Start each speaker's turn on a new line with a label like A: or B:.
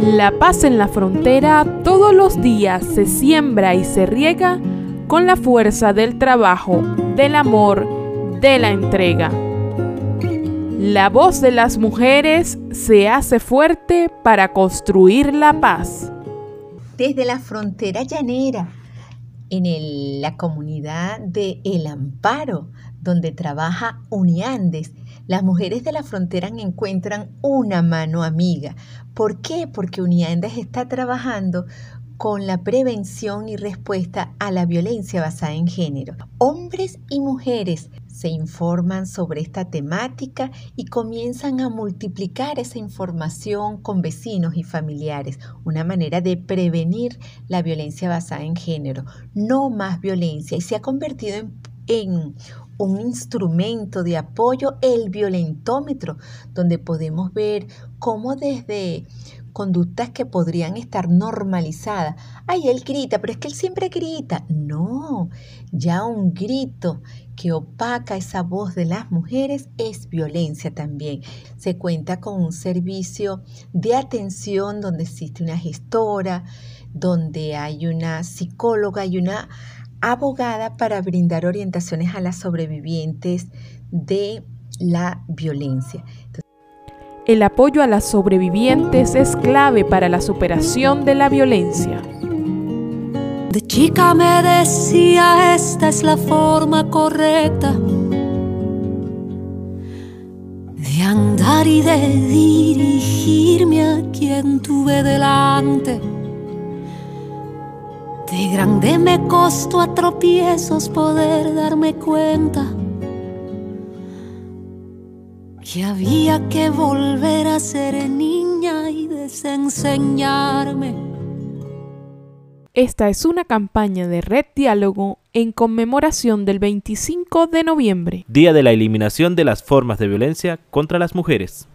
A: La paz en la frontera todos los días se siembra y se riega con la fuerza del trabajo, del amor, de la entrega. La voz de las mujeres se hace fuerte para construir la paz.
B: Desde la frontera llanera, en la comunidad de El Amparo, donde trabaja Uniandes, las mujeres de la frontera encuentran una mano amiga. ¿Por qué? Porque Uniandes está trabajando con la prevención y respuesta a la violencia basada en género. Hombres y mujeres se informan sobre esta temática y comienzan a multiplicar esa información con vecinos y familiares, una manera de prevenir la violencia basada en género. No más violencia y se ha convertido en, un instrumento de apoyo, el violentómetro, donde podemos ver cómo desde conductas que podrían estar normalizadas. Ay, él grita, pero es que él siempre grita. No, ya un grito que opaca esa voz de las mujeres es violencia también. Se cuenta con un servicio de atención donde existe una gestora, donde hay una psicóloga y una abogada para brindar orientaciones a las sobrevivientes de la violencia.
A: El apoyo a las sobrevivientes es clave para la superación de la violencia.
C: De chica me decía, esta es la forma correcta de andar y de dirigirme a quien tuve delante. De grande me costó a tropiezos poder darme cuenta que había que volver a ser niña y desenseñarme.
A: Esta es una campaña de Red Diálogo en conmemoración del 25 de noviembre,
D: Día de la Eliminación de las Formas de Violencia contra las Mujeres.